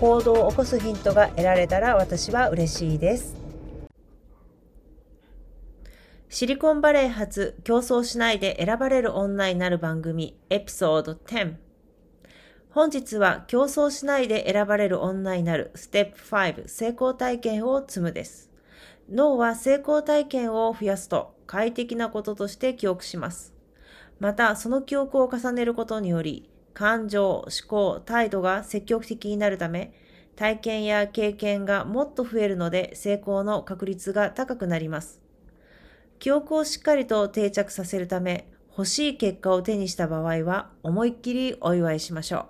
行動を起こすヒントが得られたら私は嬉しいです。シリコンバレー発競争しないで選ばれる女になる番組エピソード10本日は競争しないで選ばれる女になるステップ5成功体験を積むです。脳は成功体験を増やすと快適なこととして記憶します。また、その記憶を重ねることにより、感情、思考、態度が積極的になるため、体験や経験がもっと増えるので成功の確率が高くなります。記憶をしっかりと定着させるため、欲しい結果を手にした場合は思いっきりお祝いしましょう。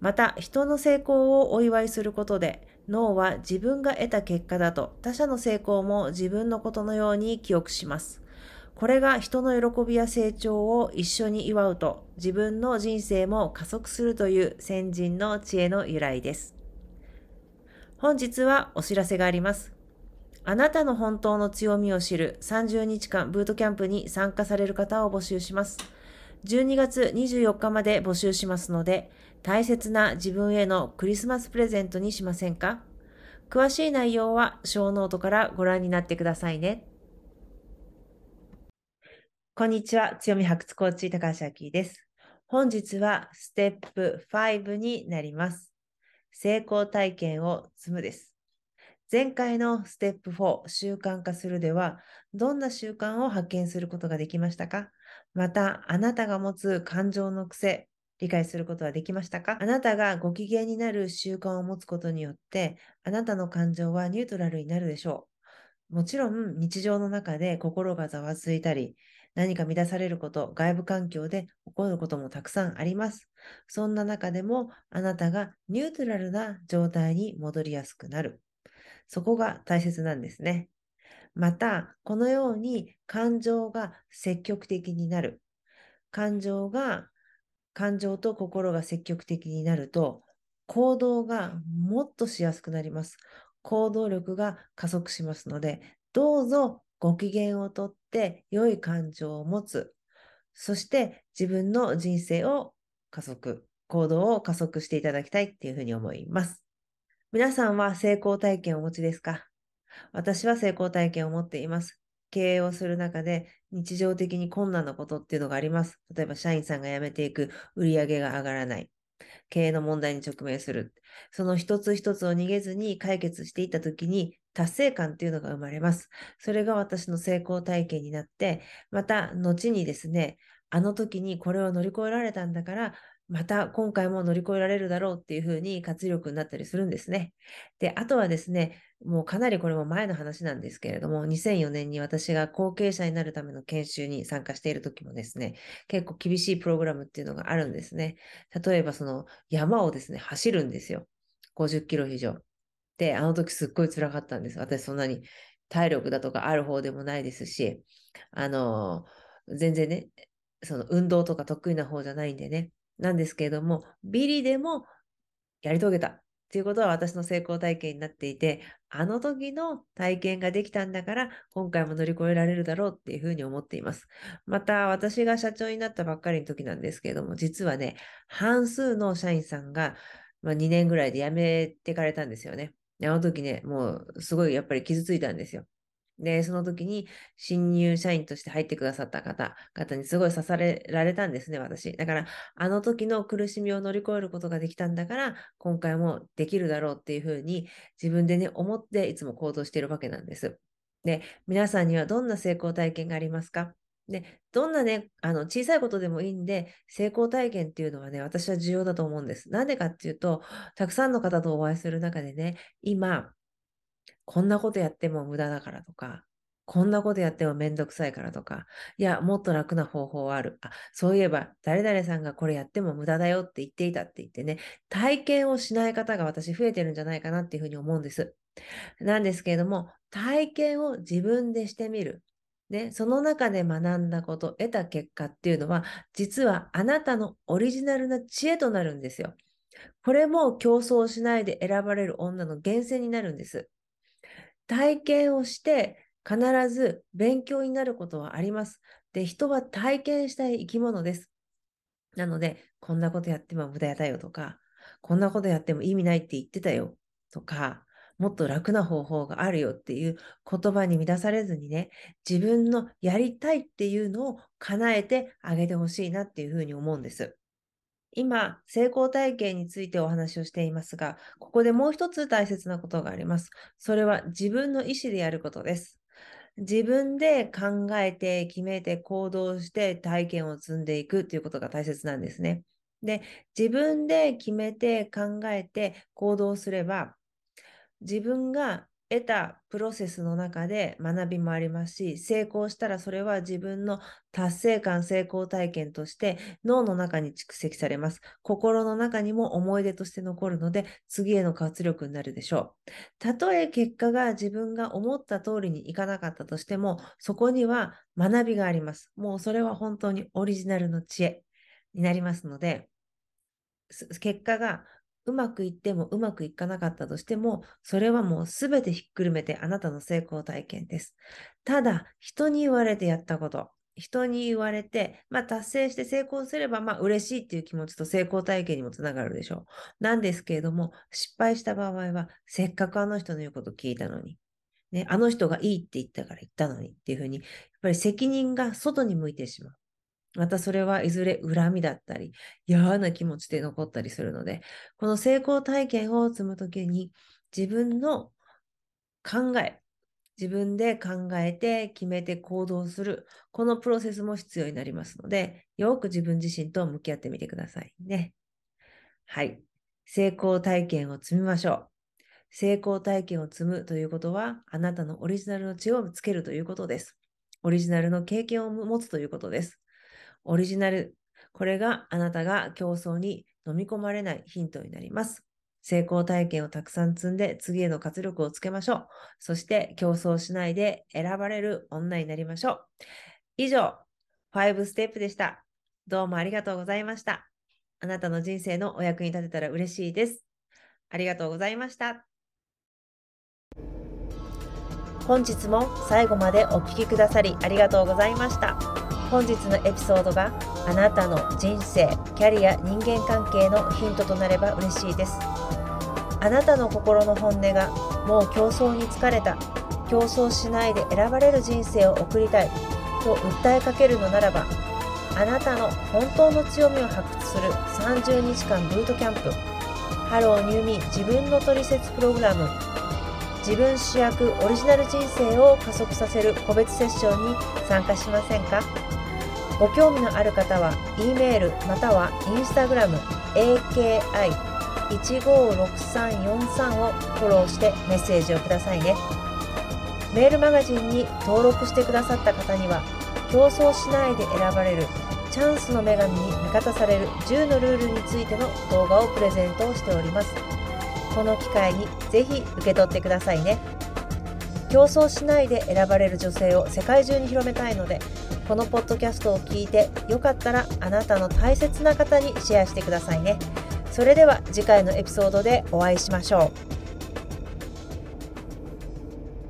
また、人の成功をお祝いすることで、脳は自分が得た結果だと他者の成功も自分のことのように記憶します。これが人の喜びや成長を一緒に祝うと自分の人生も加速するという先人の知恵の由来です。本日はお知らせがあります。あなたの本当の強みを知る30日間ブートキャンプに参加される方を募集します。12月24日まで募集しますので、大切な自分へのクリスマスプレゼントにしませんか？詳しい内容はショーノートからご覧になってくださいね。こんにちは。強み発掘コーチ、高橋明です。本日はステップ5になります。成功体験を積むです。前回のステップ4、習慣化するでは、どんな習慣を発見することができましたか？また、あなたが持つ感情の癖、理解することはできましたか？あなたがご機嫌になる習慣を持つことによって、あなたの感情はニュートラルになるでしょう。もちろん、日常の中で心がざわついたり、何か乱されること、外部環境で起こることもたくさんあります。そんな中でもあなたがニュートラルな状態に戻りやすくなる。そこが大切なんですね。また、このように感情が積極的になる。感情が、感情と心が積極的になると、行動がもっとしやすくなります。行動力が加速しますので、どうぞご機嫌をとって良い感情を持つ。そして自分の人生を加速、行動を加速していただきたいっていうふうに思います。皆さんは成功体験をお持ちですか？私は成功体験を持っています。経営をする中で日常的に困難なことっていうのがあります。例えば社員さんが辞めていく、売り上げが上がらない。経営の問題に直面する。その一つ一つを逃げずに解決していったときに達成感っていうのが生まれます。それが私の成功体験になって、また後にですね、あの時にこれを乗り越えられたんだから、また今回も乗り越えられるだろうっていうふうに活力になったりするんですね。で、あとはですね、もうかなりこれも前の話なんですけれども、2004年に私が後継者になるための研修に参加している時もですね、結構厳しいプログラムっていうのがあるんですね。例えばその山をですね、走るんですよ。50キロ以上。で、あの時すっごい辛かったんです。私そんなに体力だとかある方でもないですし、あの全然ね、その運動とか得意な方じゃないんでね。なんですけれども、ビリでもやり遂げた。っていうことは私の成功体験になっていて、あの時の体験ができたんだから、今回も乗り越えられるだろうっていうふうに思っています。また、私が社長になったばっかりの時なんですけれども、実はね、半数の社員さんが、まあ、2年ぐらいで辞めてかれたんですよね。あの時ね、もうすごいやっぱり傷ついたんですよ。で、その時に新入社員として入ってくださった方、方にすごい刺されられたんですね、私。だから、あの時の苦しみを乗り越えることができたんだから、今回もできるだろうっていうふうに自分でね、思っていつも行動しているわけなんです。で、皆さんにはどんな成功体験がありますか？で、どんなね、あの、小さいことでもいいんで、成功体験っていうのはね、私は重要だと思うんです。なんでかっていうと、たくさんの方とお会いする中でね、今、こんなことやっても無駄だからとか、こんなことやってもめんどくさいからとか、いや、もっと楽な方法はある。あ、そういえば、誰々さんがこれやっても無駄だよって言っていたって言ってね、体験をしない方が私増えてるんじゃないかなっていうふうに思うんです。なんですけれども、体験を自分でしてみる。ね、その中で学んだこと、得た結果っていうのは、実はあなたのオリジナルな知恵となるんですよ。これも競争しないで選ばれる女の源泉になるんです。体験をして必ず勉強になることはあります。で、人は体験したい生き物です。なので、こんなことやっても無駄だよとか、こんなことやっても意味ないって言ってたよとか、もっと楽な方法があるよっていう言葉に乱されずにね、自分のやりたいっていうのを叶えてあげてほしいなっていうふうに思うんです。今、成功体験についてお話をしていますが、ここでもう一つ大切なことがあります。それは自分の意思でやることです。自分で考えて、決めて、行動して体験を積んでいくということが大切なんですね。で、自分で決めて、考えて、行動すれば、自分が得たプロセスの中で学びもありますし、成功したらそれは自分の達成感、成功体験として脳の中に蓄積されます。心の中にも思い出として残るので、次への活力になるでしょう。たとえ結果が自分が思った通りにいかなかったとしても、そこには学びがあります。もうそれは本当にオリジナルの知恵になりますので、結果がうまくいってもうまくいかなかったとしても、それはもうすべてひっくるめてあなたの成功体験です。ただ、人に言われてやったこと、人に言われて、まあ、達成して成功すれば、まあ、嬉しいっていう気持ちと成功体験にもつながるでしょう。なんですけれども、失敗した場合は、せっかくあの人の言うこと聞いたのに、ね、あの人がいいって言ったから言ったのにっていうふうに、やっぱり責任が外に向いてしまう。またそれはいずれ恨みだったり、嫌な気持ちで残ったりするので、この成功体験を積むときに自分の考え、自分で考えて決めて行動する、このプロセスも必要になりますので、よく自分自身と向き合ってみてくださいね。はい。成功体験を積みましょう。成功体験を積むということは、あなたのオリジナルの知恵をつけるということです。オリジナルの経験を持つということです。オリジナル。これがあなたが競争に飲み込まれないヒントになります。成功体験をたくさん積んで次への活力をつけましょう。そして競争しないで選ばれる女になりましょう。以上、5ステップでした。どうもありがとうございました。あなたの人生のお役に立てたら嬉しいです。ありがとうございました。本日も最後までお聴きくださりありがとうございました。本日のエピソードがあなたの人生、キャリア、人間関係のヒントとなれば嬉しいです。あなたの心の本音がもう競争に疲れた、競争しないで選ばれる人生を送りたいと訴えかけるのならば、あなたの本当の強みを発掘する30日間ブートキャンプ、Hello New Me 自分のトリセツプログラム、自分主役オリジナル人生を加速させる個別セッションに参加しませんか？ご興味のある方は、E メールまたは Instagram AKI156343 をフォローしてメッセージをくださいね。メールマガジンに登録してくださった方には、競争しないで選ばれるチャンスの女神に味方される10のルールについての動画をプレゼントをしております。この機会にぜひ受け取ってくださいね。競争しないで選ばれる女性を世界中に広めたいので、このポッドキャストを聞いてよかったらあなたの大切な方にシェアしてくださいね。それでは次回のエピソードでお会いしましょう。